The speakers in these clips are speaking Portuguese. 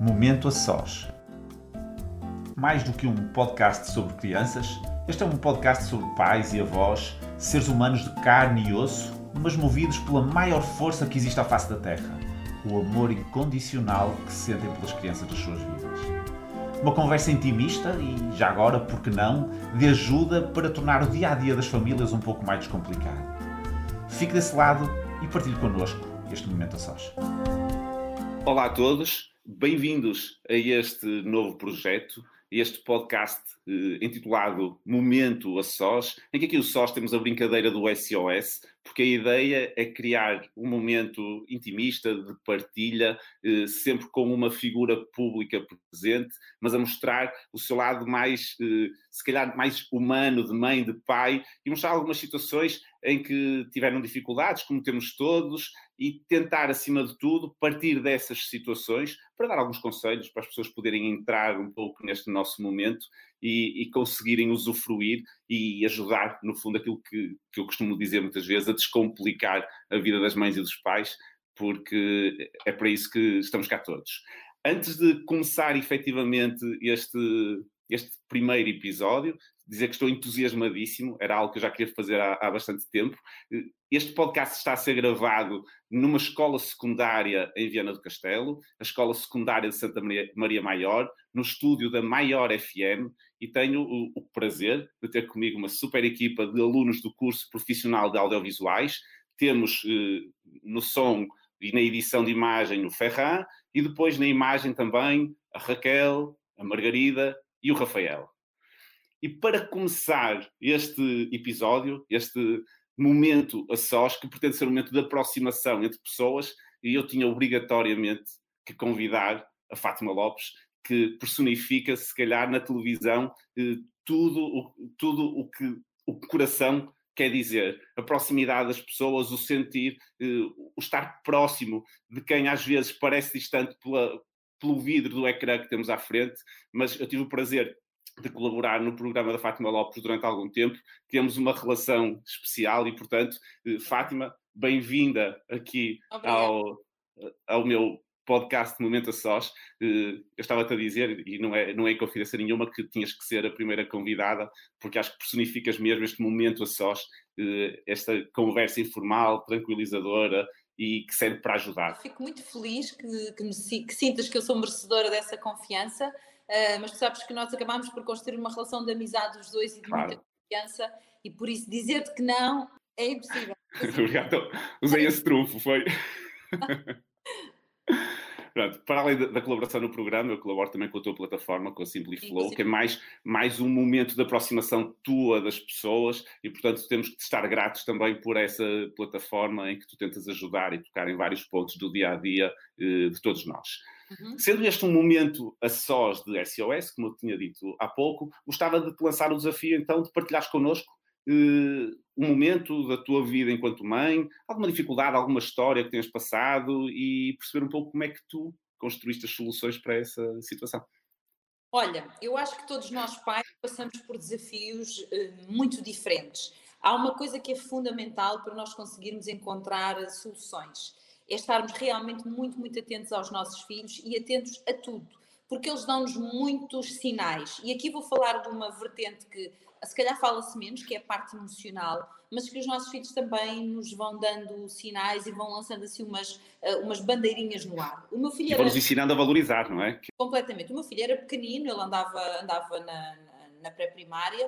Momento a Sós. Mais do que um podcast sobre crianças, este é um podcast sobre pais e avós, seres humanos de carne e osso, mas movidos pela maior força que existe à face da Terra: o amor incondicional que sentem pelas crianças das suas vidas. Uma conversa intimista e, já agora, por que não, de ajuda para tornar o dia a dia das famílias um pouco mais descomplicado. Fique desse lado e partilhe connosco este momento a sós. Olá a todos, bem-vindos a este novo projeto, este podcast eh, intitulado Momento a Sós, em que aqui o Sós temos a brincadeira do SOS, porque a ideia é criar um momento intimista, de partilha, eh, sempre com uma figura pública presente, mas a mostrar o seu lado mais, eh, se calhar, mais humano, de mãe, de pai, e mostrar algumas situações em que tiveram dificuldades, como temos todos, e tentar, acima de tudo, partir dessas situações para dar alguns conselhos para as pessoas poderem entrar um pouco neste nosso momento e, e conseguirem usufruir e ajudar, no fundo, aquilo que, que eu costumo dizer muitas vezes, a descomplicar a vida das mães e dos pais, porque é para isso que estamos cá todos. Antes de começar efetivamente este, este primeiro episódio, dizer que estou entusiasmadíssimo, era algo que eu já queria fazer há, há, bastante tempo. Este podcast está a ser gravado numa escola secundária em Viana do Castelo, a Escola Secundária de Santa Maria, Maria Maior, no estúdio da Maior FM, e tenho o, o, prazer de ter comigo uma super equipa de alunos do curso profissional de audiovisuais. Temos eh, no som e na edição de imagem o Ferran, e depois na imagem também a Raquel, a Margarida e o Rafael. E para começar este episódio, este momento a sós, que pretende ser um momento de aproximação entre pessoas, e eu tinha obrigatoriamente que convidar a Fátima Lopes, que personifica, se calhar, na televisão, eh, tudo, o, tudo o que o coração quer dizer. A proximidade das pessoas, o sentir, eh, o estar próximo de quem às vezes parece distante pela, pelo vidro do ecrã que temos à frente, mas eu tive o prazer de colaborar no programa da Fátima Lopes durante algum tempo. Temos uma relação especial e, portanto, eh, Fátima, bem-vinda aqui ao, ao meu podcast Momento a Sós. Eh, eu estava-te a dizer, e não é, não é confidência nenhuma, que tinhas que ser a primeira convidada, porque acho que personificas mesmo este momento a sós, eh, esta conversa informal, tranquilizadora, e que serve para ajudar. Fico muito feliz que, que, me, que sintas que eu sou merecedora dessa confiança uh, mas tu sabes que nós acabámos por construir uma relação de amizade os dois e de claro. muita confiança, e por isso dizer-te que não é impossível. Obrigado. Usei esse trunfo, foi. Pronto, para além da, da, colaboração no programa, eu colaboro também com a tua plataforma, com a Simpliflow, que é mais, mais um momento de aproximação tua das pessoas e, portanto, temos que estar gratos também por essa plataforma em que tu tentas ajudar e tocar em vários pontos do dia a dia eh, de todos nós. Uhum. Sendo este um momento a sós de SOS, como eu tinha dito há pouco, gostava de te lançar o desafio então de partilhares connosco um momento da tua vida enquanto mãe, alguma dificuldade, alguma história que tenhas passado e perceber um pouco como é que tu construíste as soluções para essa situação. Olha, eu acho que todos nós pais passamos por desafios uh, muito diferentes. Há uma coisa que é fundamental para nós conseguirmos encontrar soluções é estarmos realmente muito, muito atentos aos nossos filhos e atentos a tudo, porque eles dão-nos muitos sinais. E aqui vou falar de uma vertente que se calhar fala-se menos, que é a parte emocional, mas que os nossos filhos também nos vão dando sinais e vão lançando assim umas, eh, umas bandeirinhas no ar. O meu filho era... nos ensinando a valorizar, não é? Completamente. O meu filho era pequenino, ele andava, andava na, na, pré-primária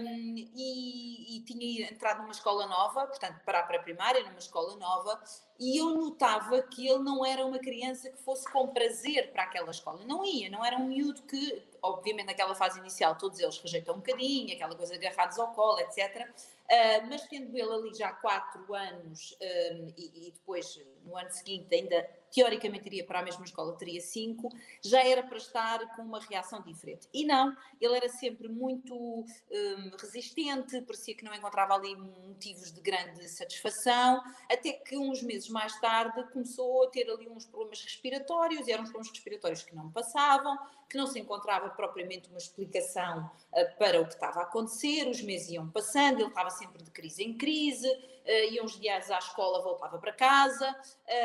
um, e, e, tinha entrado numa escola nova, portanto, para a pré-primária, numa escola nova, e eu notava que ele não era uma criança que fosse com prazer para aquela escola. Não ia, não era um miúdo que, obviamente, naquela fase inicial, todos eles rejeitam um bocadinho, aquela coisa agarrados ao colo, etc. Uh, mas tendo ele ali já quatro anos um, e, e, depois no ano seguinte ainda teoricamente iria para a mesma escola, teria cinco, já era para estar com uma reação diferente. E não, ele era sempre muito um, resistente, parecia que não encontrava ali motivos de grande satisfação, até que uns meses mais tarde começou a ter ali uns problemas respiratórios, e eram uns problemas respiratórios que não passavam, que não se encontrava propriamente uma explicação uh, para o que estava a acontecer, os meses iam passando, ele estava sempre de crise em crise, uh, ia uns dias à escola, voltava para casa.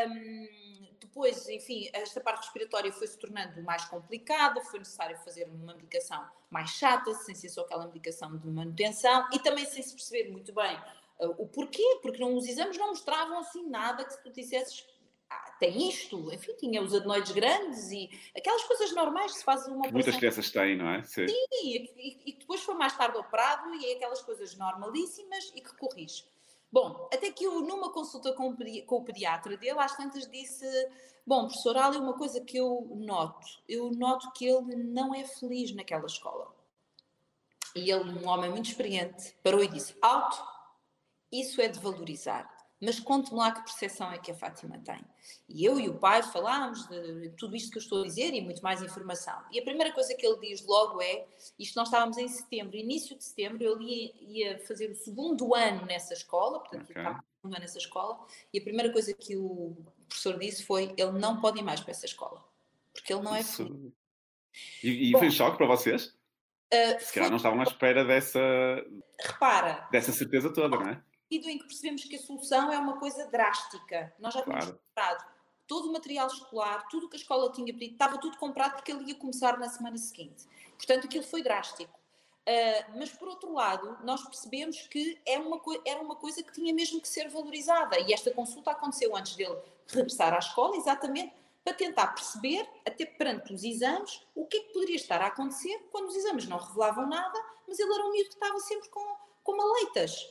Um, depois, enfim, esta parte respiratória foi se tornando mais complicada, foi necessário fazer uma medicação mais chata, sem ser só aquela medicação de manutenção e também sem se perceber muito bem uh, o porquê, porque não, os exames não mostravam assim nada que se tu dissesses ah, tem isto, enfim, tinha os adenoides grandes e aquelas coisas normais que se fazem uma Muitas crianças têm, não é? Sim, Sim e, e, depois foi mais tarde operado e é aquelas coisas normalíssimas e que corrige. Bom, até que eu, numa consulta com, com o pediatra dele, às tantas disse: Bom, professor, há ali uma coisa que eu noto. Eu noto que ele não é feliz naquela escola. E ele, um homem muito experiente, parou e disse: Alto, isso é de valorizar. Mas conte-me lá que percepção é que a Fátima tem. E eu e o pai falámos de tudo isto que eu estou a dizer e muito mais informação. E a primeira coisa que ele diz logo é: isto nós estávamos em setembro, início de setembro, ele ia, ia fazer o segundo ano nessa escola, portanto, okay. estava segundo ano nessa escola, e a primeira coisa que o professor disse foi: ele não pode ir mais para essa escola, porque ele não é Isso. E, e Bom, foi um choque para vocês? Uh, Se calhar não estavam à espera dessa, repara, dessa certeza toda, não é? Sentido em que percebemos que a solução é uma coisa drástica. Nós já tínhamos claro. comprado todo o material escolar, tudo o que a escola tinha pedido, estava tudo comprado porque ele ia começar na semana seguinte. Portanto, aquilo foi drástico. Uh, mas, por outro lado, nós percebemos que é uma era uma coisa que tinha mesmo que ser valorizada. E esta consulta aconteceu antes dele regressar à escola, exatamente para tentar perceber, até perante os exames, o que é que poderia estar a acontecer quando os exames não revelavam nada, mas ele era um miúdo que estava sempre com, com maleitas.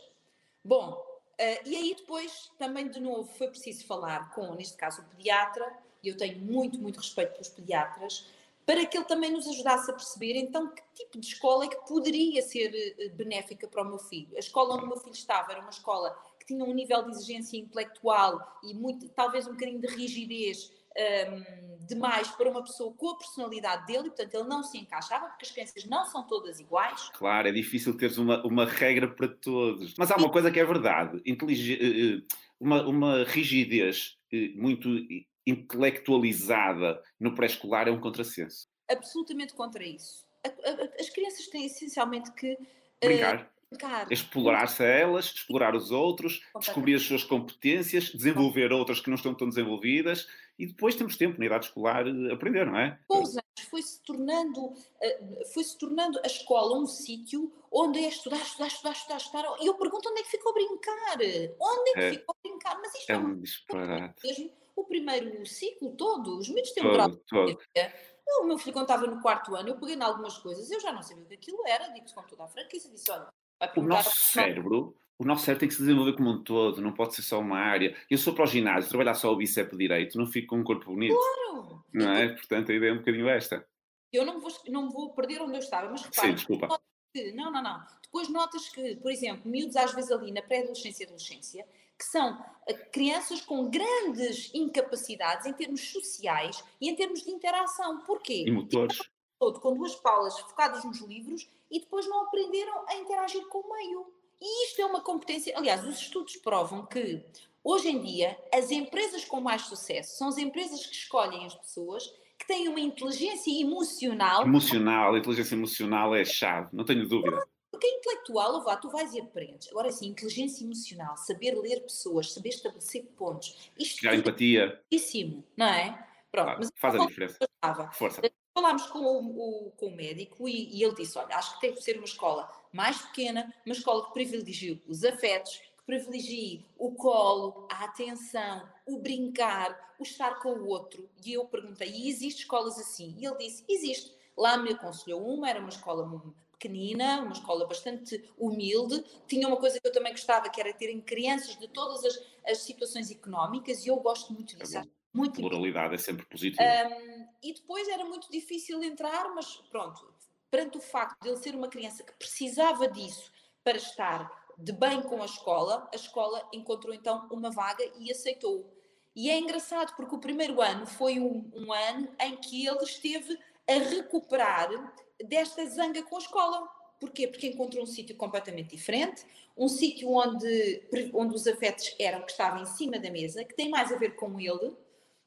Bom, uh, e aí depois também de novo foi preciso falar com, neste caso, o pediatra, e eu tenho muito, muito respeito pelos pediatras, para que ele também nos ajudasse a perceber então que tipo de escola é que poderia ser uh, benéfica para o meu filho. A escola onde o meu filho estava era uma escola que tinha um nível de exigência intelectual e muito, talvez um bocadinho de rigidez um, demais para uma pessoa com a personalidade dele, e, portanto ele não se encaixava, porque as crianças não são todas iguais. Claro, é difícil teres uma, uma regra para todos. Mas há uma coisa que é verdade: Intelig eh, eh, uma, uma rigidez eh, muito intelectualizada no pré-escolar é um contrassenso. Absolutamente contra isso. As crianças têm essencialmente que. Brincar. Explorar-se a elas, explorar os outros, descobrir as suas competências, desenvolver outras que não estão tão desenvolvidas e depois temos tempo na idade escolar a aprender, não é? Com os anos foi-se tornando, eh, foi-se tornando a escola um sítio onde é estudar, estudar, estudar, estudar, estudar. E eu pergunto onde é que ficou brincar? Onde é que é, ficou brincar? Mas isto é, é um disparate. Mesmo o primeiro ciclo todo, os miúdos têm um grau de o meu filho, quando estava no quarto ano, eu peguei em algumas coisas, eu já não sabia o que aquilo era, digo-te com toda a franqueza, disse: olha, o nosso cérebro, o nosso cérebro tem que se desenvolver como um todo, não pode ser só uma área. Eu sou para o ginásio, trabalhar só o bíceps direito, não fico com um corpo bonito. Claro! Não é? Portanto, a ideia é um bocadinho esta. Eu não vou, não vou perder onde eu estava, mas repara. Sim, desculpa. Não, não, não. Depois notas que, por exemplo, miúdos às vezes ali na pré-adolescência e adolescência, que são eh, crianças com grandes incapacidades em termos sociais e em termos de interação. Porquê? E motores. Todo com duas paulas focadas nos livros e depois não aprenderam a interagir com o meio. E isto é uma competência. Aliás, os estudos provam que hoje em dia as empresas com mais sucesso são as empresas que escolhem as pessoas que têm uma inteligência emocional. Emocional, a inteligência emocional é chave, não tenho dúvida. Porque é intelectual, vá, tu vais e aprendes. Agora sim, inteligência emocional, saber ler pessoas, saber estabelecer pontos. Isto Criar empatia. É não é? Pronto, claro, mas faz a diferença. Força. Falámos com o, o, com o médico e, e, ele disse: Olha, acho que tem que ser uma escola mais pequena, uma escola que privilegie os afetos, que privilegie o colo, a atenção, o brincar, o estar com o outro. E eu perguntei: E existe escolas assim? E ele disse: Existe. Lá me aconselhou uma, era uma escola pequenina, uma escola bastante humilde. Tinha uma coisa que eu também gostava, que era terem crianças de todas as, as situações económicas, e eu gosto muito disso. É muito Pluralidade é sempre positiva. Um, e depois era muito difícil entrar, mas pronto, perante o facto de ele ser uma criança que precisava disso para estar de bem com a escola, a escola encontrou então uma vaga e aceitou. E é engraçado porque o primeiro ano foi um, um ano em que ele esteve a recuperar desta zanga com a escola. Porquê? Porque encontrou um sítio completamente diferente, um sítio onde, onde os afetos eram que estavam em cima da mesa, que tem mais a ver com ele,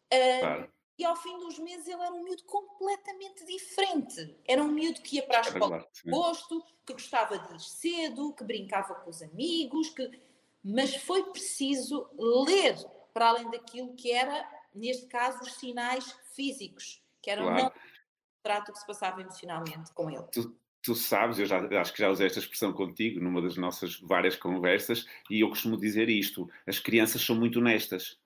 Claro. E ao fim dos meses ele era um miúdo completamente diferente. Era um miúdo que ia para a escola com gosto, que gostava de ir cedo, que brincava com os amigos, que... mas foi preciso ler para além daquilo que era neste caso, os sinais físicos, que eram claro. não o trato que se passava emocionalmente com ele. Tu, tu sabes, eu já acho que já usei esta expressão contigo numa das nossas várias conversas, e eu costumo dizer isto: as crianças são muito honestas.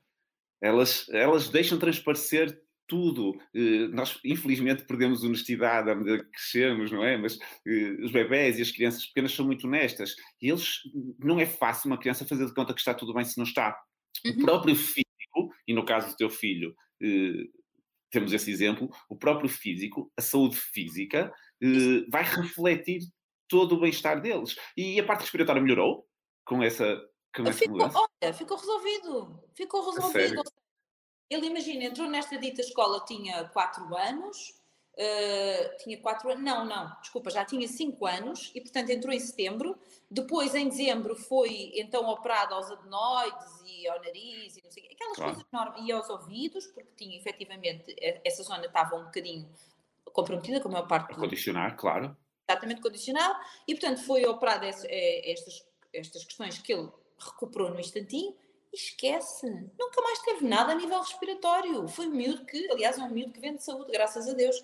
Elas, elas deixam transparecer tudo. Eh, nós, infelizmente, perdemos honestidade à medida que crescemos, não é? Mas uh, os bebés e as crianças pequenas são muito honestas. E eles, não é fácil uma criança fazer de conta que está tudo bem se não está. Uhum. O próprio físico, e no caso do teu filho, uh, temos esse exemplo, o próprio físico, a saúde física, vai refletir todo o bem-estar deles. E a parte respiratória melhorou com essa, com essa ficou, mudança? Olha, ficou resolvido. Ficou resolvido. Ele, imagina, entrou nesta dita escola, tinha 4 anos, uh, tinha 4 anos, não, não, desculpa, já tinha 5 anos e, portanto, entrou em setembro. Depois, em dezembro, foi então operado aos adenoides e ao nariz e não sei aquelas claro. coisas normais, e aos ouvidos, porque tinha efetivamente, essa zona estava um bocadinho comprometida, como é a parte. A condicionar, claro. Exatamente condicional, e portanto foi operado eh, estas, estas questões que ele recuperou no instantinho esquece. Nunca mais teve nada a nível respiratório. Foi um miúdo que, aliás, é um miúdo que vem de saúde, graças a Deus.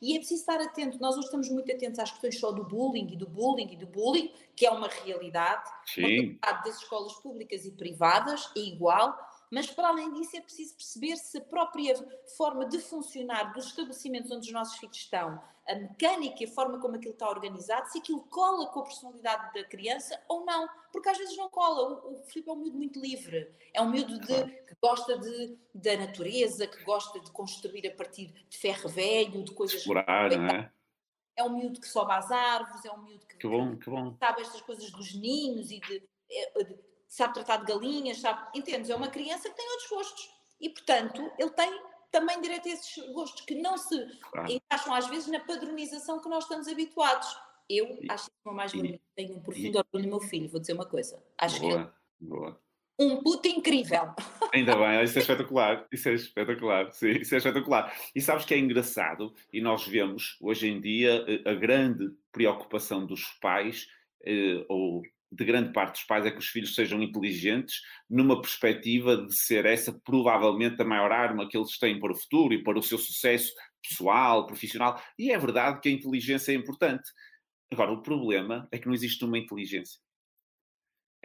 E é preciso estar atento. Nós hoje estamos muito atentos às questões só do bullying e do bullying e do bullying, que é uma realidade. Sim. Uma realidade das escolas públicas e privadas é igual mas para além disso é preciso perceber se a própria forma de funcionar dos estabelecimentos onde os nossos filhos estão, a mecânica e a forma como aquilo está organizado, se aquilo cola com a personalidade da criança ou não, porque às vezes não cola. O, o Filipe é um miúdo muito livre, é um miúdo de, que gosta de, da natureza, que gosta de construir a partir de ferro velho, de coisas... Explorar, não é? É um miúdo que sobe às árvores, é um miúdo que, que, bom, que bom. sabe estas coisas dos ninhos e de, de sabe tratar de galinhas, sabe. Entendes? É uma criança que tem outros gostos. E, portanto, ele tem também direito a esses gostos que não se claro. encaixam às vezes na padronização que nós estamos habituados. Eu e, acho isso mais bonito. Tenho um profundo e, orgulho no meu filho, vou dizer uma coisa. Acho boa, que boa. um puto incrível. Ainda bem, isso é espetacular. Isso é espetacular. Sim, isso é espetacular. E sabes que é engraçado, e nós vemos hoje em dia eh, a grande preocupação dos pais, eh, ou de grande parte dos pais é que os filhos sejam inteligentes, numa perspectiva de ser essa provavelmente a maior arma que eles têm para o futuro e para o seu sucesso pessoal, profissional. E é verdade que a inteligência é importante. Agora, o problema é que não existe uma inteligência.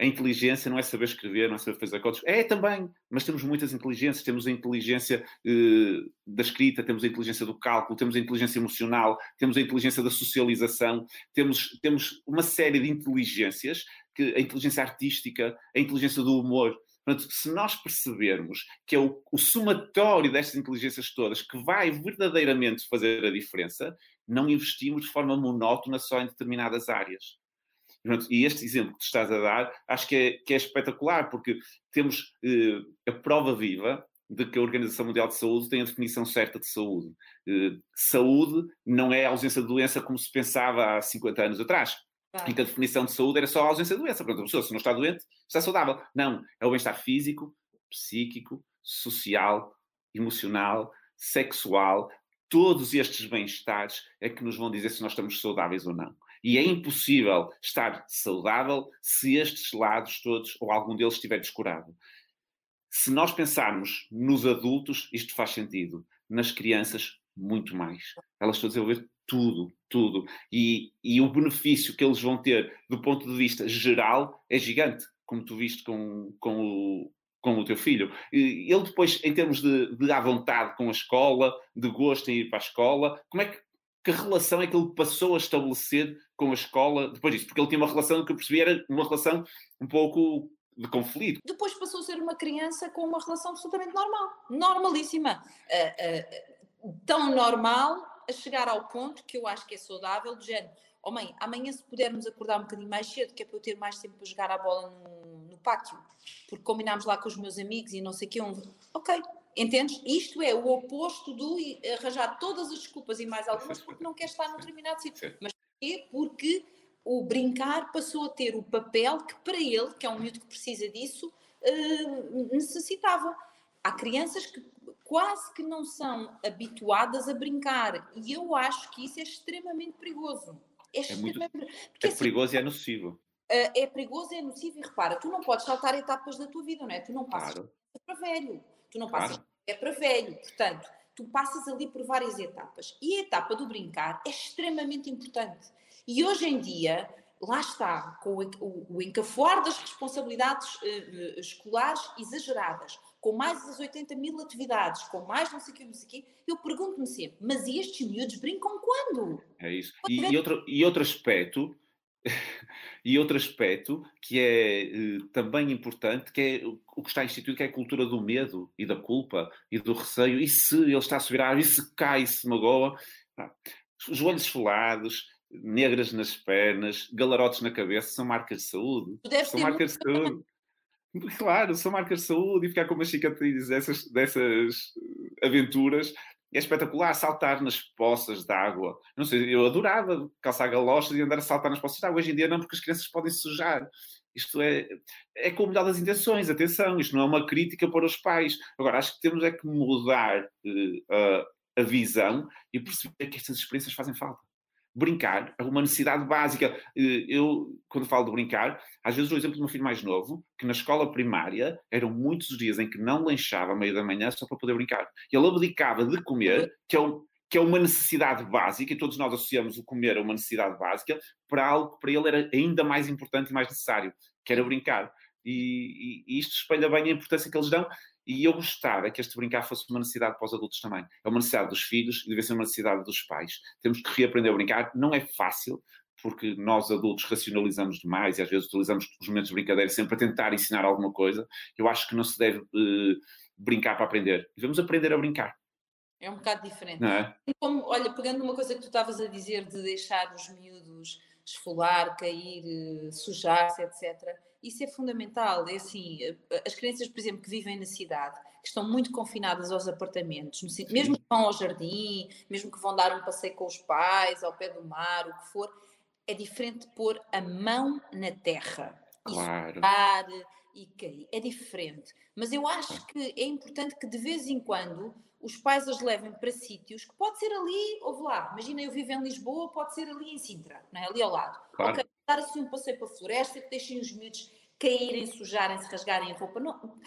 A inteligência não é saber escrever, não é saber fazer códigos. É também, mas temos muitas inteligências. Temos a inteligência eh, da escrita, temos a inteligência do cálculo, temos a inteligência emocional, temos a inteligência da socialização, temos, temos uma série de inteligências, que, a inteligência artística, a inteligência do humor. Portanto, se nós percebermos que é o, o somatório destas inteligências todas que vai verdadeiramente fazer a diferença, não investimos de forma monótona só em determinadas áreas. E este exemplo que tu estás a dar, acho que é, que é espetacular, porque temos eh, a prova viva de que a Organização Mundial de Saúde tem a definição certa de saúde. Eh, saúde não é a ausência de doença como se pensava há 50 anos atrás. Em que a definição de saúde era só a ausência de doença. Portanto, a pessoa, se não está doente, está saudável. Não. É o bem-estar físico, psíquico, social, emocional, sexual. Todos estes bem-estares é que nos vão dizer se nós estamos saudáveis ou não. E é impossível estar saudável se estes lados todos ou algum deles estiver descurado. Se nós pensarmos nos adultos, isto faz sentido. Nas crianças, muito mais. Elas estão a desenvolver tudo, tudo. E, e o benefício que eles vão ter do ponto de vista geral é gigante, como tu viste com, com o, com o teu filho. Ele depois, em termos de, de à vontade com a escola, de gosto em ir para a escola, como é que que relação é que ele passou a estabelecer com a escola depois disso? Porque ele tinha uma relação que eu percebi era uma relação um pouco de conflito. Depois passou a ser uma criança com uma relação absolutamente normal, normalíssima. Uh, uh, tão normal a chegar ao ponto que eu acho que é saudável, de género, oh mãe, amanhã se pudermos acordar um bocadinho mais cedo, que é para eu ter mais tempo para jogar a bola no, no pátio, porque combinámos lá com os meus amigos e não sei o que, um... ok, Entendes? Isto é o oposto do arranjar todas as desculpas e mais algumas porque não quer estar num determinado sítio. Mas porquê? Porque o brincar passou a ter o papel que para ele, que é um miúdo que precisa disso, uh, necessitava. Há crianças que quase que não são habituadas a brincar e eu acho que isso é extremamente perigoso. É, é, muito, é assim, perigoso e é nocivo. Uh, é perigoso, é nocivo e repara, tu não podes saltar etapas da tua vida, não é? Tu não passas claro. para velho Tu não passas claro. é para velho. Portanto, tu passas ali por várias etapas. E a etapa do brincar é extremamente importante. E hoje em dia, lá está, com o, o encafuar das responsabilidades uh, escolares exageradas, com mais das 80 mil atividades, com mais não sei o que, não sei o quê, eu pergunto-me sempre, mas estes miúdos brincam quando? É isso. E, e, outro, e outro aspecto, e outro aspecto que é uh, também importante, que é o que está instituído, que é a cultura do medo e da culpa e do receio. E se ele está a subir árvore, e se cai, e se magoa? Ah, os olhos esfolados, negras nas pernas, galarotes na cabeça, são marcas de saúde. São marcas de saúde. Claro, são marcas de saúde e ficar com umas cicatrizes dessas, dessas aventuras é espetacular. Saltar nas poças de água. Não sei, eu adorava calçar galochas e andar a saltar nas poças de água. Hoje em dia não, porque as crianças podem sujar. Isto é, é com o melhor das intenções, atenção, isto não é uma crítica para os pais. Agora, acho que temos é que mudar uh, a visão e perceber que estas experiências fazem falta brincar é uma necessidade básica. Eh, eu, quando falo de brincar, às vezes o exemplo do meu filho mais novo, que na escola primária eram muitos os dias em que não lanchava à meia da manhã só para poder brincar. Ele abdicava de comer, que é, um, que é uma necessidade básica, e todos nós associamos o comer a uma necessidade básica, para algo que para ele era ainda mais importante e mais necessário, que era brincar. E, e, e isto espelha bem a importância que eles dão e eu gostava que este brincar fosse uma necessidade para os adultos também. É uma necessidade dos filhos e deve ser uma necessidade dos pais. Temos que reaprender a brincar. Não é fácil, porque nós adultos racionalizamos demais e às vezes utilizamos os momentos de brincadeira sempre para tentar ensinar alguma coisa. Eu acho que não se deve uh, brincar para aprender. Devemos aprender a brincar. É um bocado diferente. Não é? Como, olha, pegando uma coisa que tu estavas a dizer de deixar os miúdos esfolar, cair, eh, sujar-se, etc isso é fundamental. É assim, eh, as crianças, por exemplo, que vivem na cidade, que estão muito confinadas aos apartamentos, mesmo que vão ao jardim, mesmo que vão dar um passeio com os pais, ao pé do mar, o que for, é diferente pôr a mão na terra claro. e cair. É diferente. Mas eu acho que é importante que de vez em quando os pais as levem para sítios que pode ser ali, ou lá, imagina eu vivo em Lisboa, pode ser ali em Sintra, não é? ali ao lado. Claro. Okay, dar assim um passeio para a floresta, que deixem os miúdos caírem, sujarem-se, rasgarem a roupa. Não,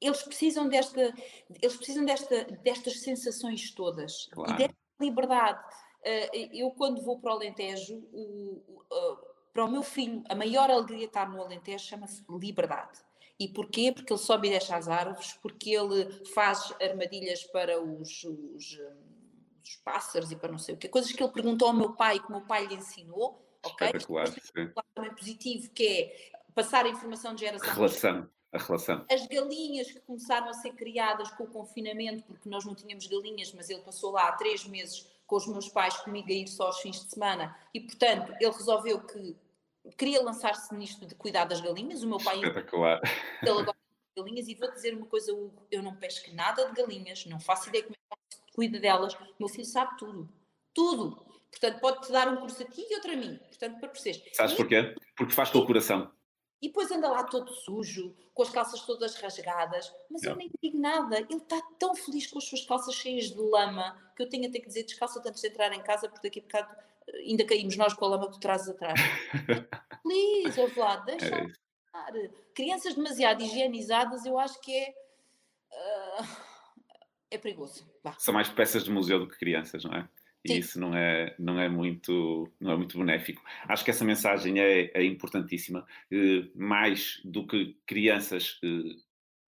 eles precisam desta, eles precisam desta, destas sensações todas claro. e desta liberdade. Eh, eu quando vou para o Alentejo, o, o, eh, para o meu filho, a maior alegria de estar no Alentejo chama-se liberdade. E porquê? Porque ele sobe e deixa as árvores, porque ele faz armadilhas para os, os, eh, os pássaros e para não sei o quê. Coisas que ele perguntou ao meu pai, que o meu pai lhe ensinou, ok? Espetacular, sim. também positivo, que é passar a informação de geração. A relação. A relação. As galinhas que começaram a ser criadas com o confinamento, porque nós não tínhamos galinhas, mas ele passou lá há três meses com os meus pais comigo a ir só aos fins de semana e, portanto, ele resolveu que queria lançar-se nisto de cuidar das galinhas. O meu pai. Espetacular. Ele agora galinhas e vou dizer uma coisa, Hugo, eu não pesco nada de galinhas, não faço ideia como é que cuida delas. O meu filho sabe tudo. Tudo. Portanto, pode-te dar um curso a ti e outro a mim. Portanto, para perceberes. Sabes porquê? Porque faz com o coração. E depois anda lá todo sujo, com as calças todas rasgadas, mas eu nem digo nada. Ele está tão feliz com as suas calças cheias de lama que eu tenho até que dizer descalça antes de entrar em casa, porque daqui a bocado eh, ainda caímos nós com a lama que tu trazes atrás. feliz, ouve lá, deixa é estar. Crianças demasiado higienizadas, eu acho que é. Uh, é perigoso. São mais peças de museu do que crianças, não é? E Sim. isso não é, não, é muito, não é muito benéfico. Acho que essa mensagem é, é importantíssima, eh, mais do que crianças eh,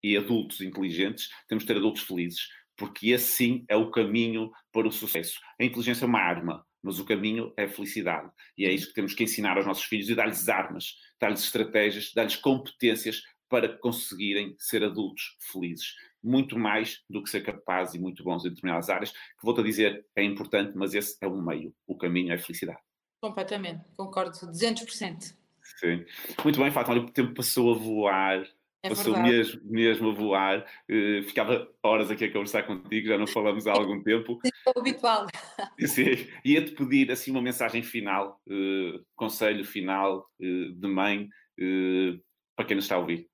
e adultos inteligentes, temos de ter adultos felizes, porque esse sim é o caminho para o sucesso. A inteligência é uma arma, mas o caminho é a felicidade. E é isso que temos que ensinar aos nossos filhos e dar-lhes armas, dar-lhes estratégias, dar-lhes competências para conseguirem ser adultos felizes muito mais do que ser capaz e muito bons em determinadas áreas, que vou-te a dizer, é importante, mas esse é um meio, o caminho é a felicidade. Completamente, concordo, 200%. Sim. Muito bem, Fátima, o tempo passou a voar, é passou mesmo, mesmo a voar, uh, ficava horas aqui a conversar contigo, já não falamos há algum tempo. É habitual. Sim, ia-te pedir assim uma mensagem final, uh, conselho final uh, de mãe, para quem nos está a ouvir.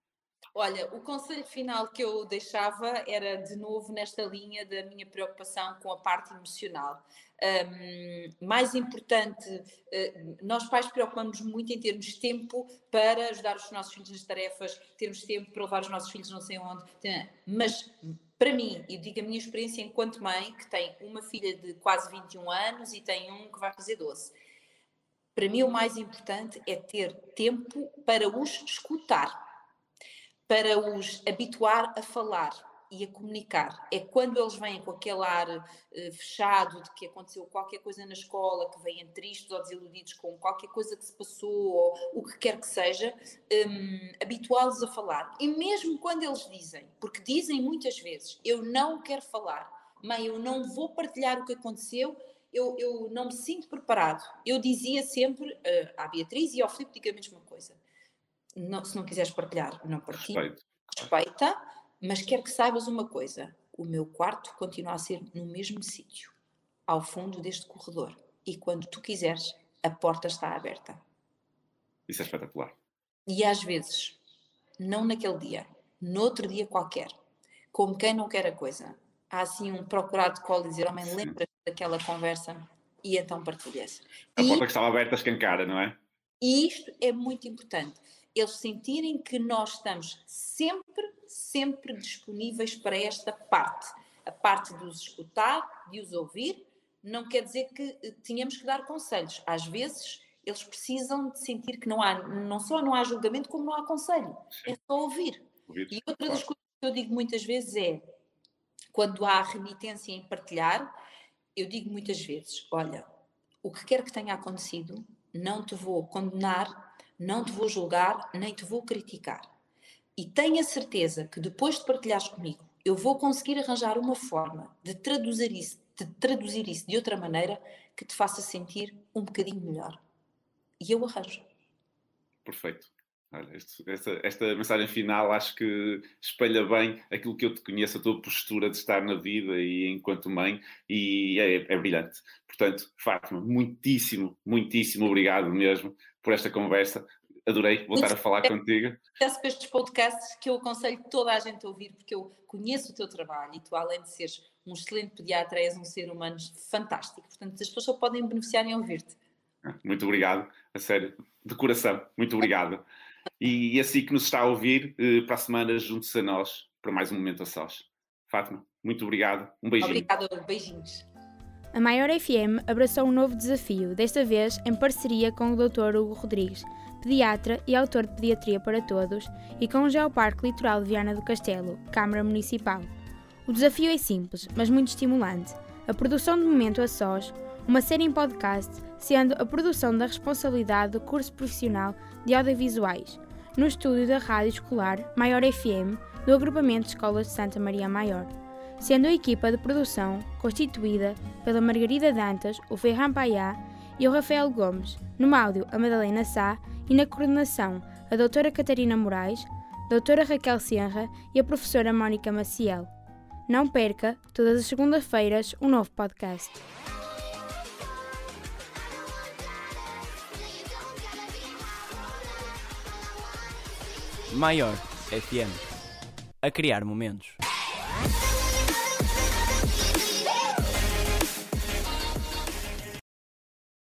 Olha, o conselho final que eu deixava era de novo nesta linha da minha preocupação com a parte emocional. Um, mais importante, uh, nós pais preocupamos muito em termos tempo para ajudar os nossos filhos nas tarefas, termos tempo para levar os nossos filhos não sei onde, mas para mim, e digo a minha experiência enquanto mãe, que tem uma filha de quase 21 anos e tem um que vai fazer 12. Para mim, o mais importante é ter tempo para os escutar, para os habituar a falar e a comunicar. É quando eles vêm com aquele ar uh, fechado de que aconteceu qualquer coisa na escola, que vêm tristes ou desiludidos com qualquer coisa que se passou ou o que quer que seja, um, habituá-los a falar. E mesmo quando eles dizem, porque dizem muitas vezes, eu não quero falar, mãe, eu não vou partilhar o que aconteceu, eu, eu não me sinto preparado. Eu dizia sempre uh, à Beatriz e ao Filipe, diga a mesma coisa. Não, se não quiseres partilhar, não partilhe. Respeita mas quero que saibas uma coisa: o meu quarto continua a ser no mesmo sítio, ao fundo deste corredor. E quando tu quiseres, a porta está aberta. Isso é espetacular. E às vezes, não naquele dia, noutro dia qualquer, como quem não quer a coisa, há assim um procurado de colo dizer: Homem, lembra daquela conversa? E então partilha-se. A e, porta que estava aberta escancara, não é? E isto é muito importante. Eles sentirem que nós estamos sempre sempre disponíveis para esta parte. A parte de os escutar, de os ouvir, não quer dizer que eh, tínhamos que dar conselhos. Às vezes eles precisam de sentir que não há, não só não há julgamento, como não há conselho. É só ouvir. ouvir e outra claro. das coisas que eu digo muitas vezes é, quando há remitência em partilhar, eu digo muitas vezes, olha, o que quer que tenha acontecido, não te vou condenar, não te vou julgar, nem te vou criticar e tenha certeza que depois de partilhares comigo, eu vou conseguir arranjar uma forma de traduzir isso, de traduzir isso de outra maneira que te faça sentir um bocadinho melhor. E eu arranjo. Perfeito. Olha, este, esta, esta, mensagem final acho que espelha bem aquilo que eu te conheço, a tua postura de estar na vida e enquanto mãe, e é, é brilhante. Portanto, Fátima, muitíssimo, muitíssimo obrigado mesmo por esta conversa adorei voltar a falar é, contigo. Peço para estes podcasts que eu aconselho toda a gente a ouvir, porque eu conheço o teu trabalho e tu, além de seres um excelente pediatra, és um ser humano fantástico. Portanto, as pessoas só podem beneficiar em ouvir-te. Muito obrigado, a sério, de coração, muito obrigado. E assim que nos está a ouvir, eh, para a semana junte-se a nós para mais um momento a sós. Fátima, muito obrigado, um beijinho. Obrigado, beijinhos. A Maior FM abraçou um novo desafio, desta vez em parceria com o Dr. Hugo Rodrigues, pediatra e autor de Pediatria para Todos, e com o Geoparque Litoral de Viana do Castelo, Câmara Municipal. O desafio é simples, mas muito estimulante. A produção de Momento a Sós, uma série em podcast, sendo a produção da responsabilidade do curso profissional de audiovisuais, no estúdio da Rádio Escolar Maior FM, do agrupamento de escolas de Santa Maria Maior, sendo a equipa de produção constituída pela Margarida Dantas, o Ferran Paiá e o Rafael Gomes, no áudio a Madalena Sá e na coordenação a doutora Catarina Moraes, doutora Raquel Senra e a professora Mónica Maciel. Não perca, todas as segundas-feiras, um novo podcast. Maior FM a criar momentos.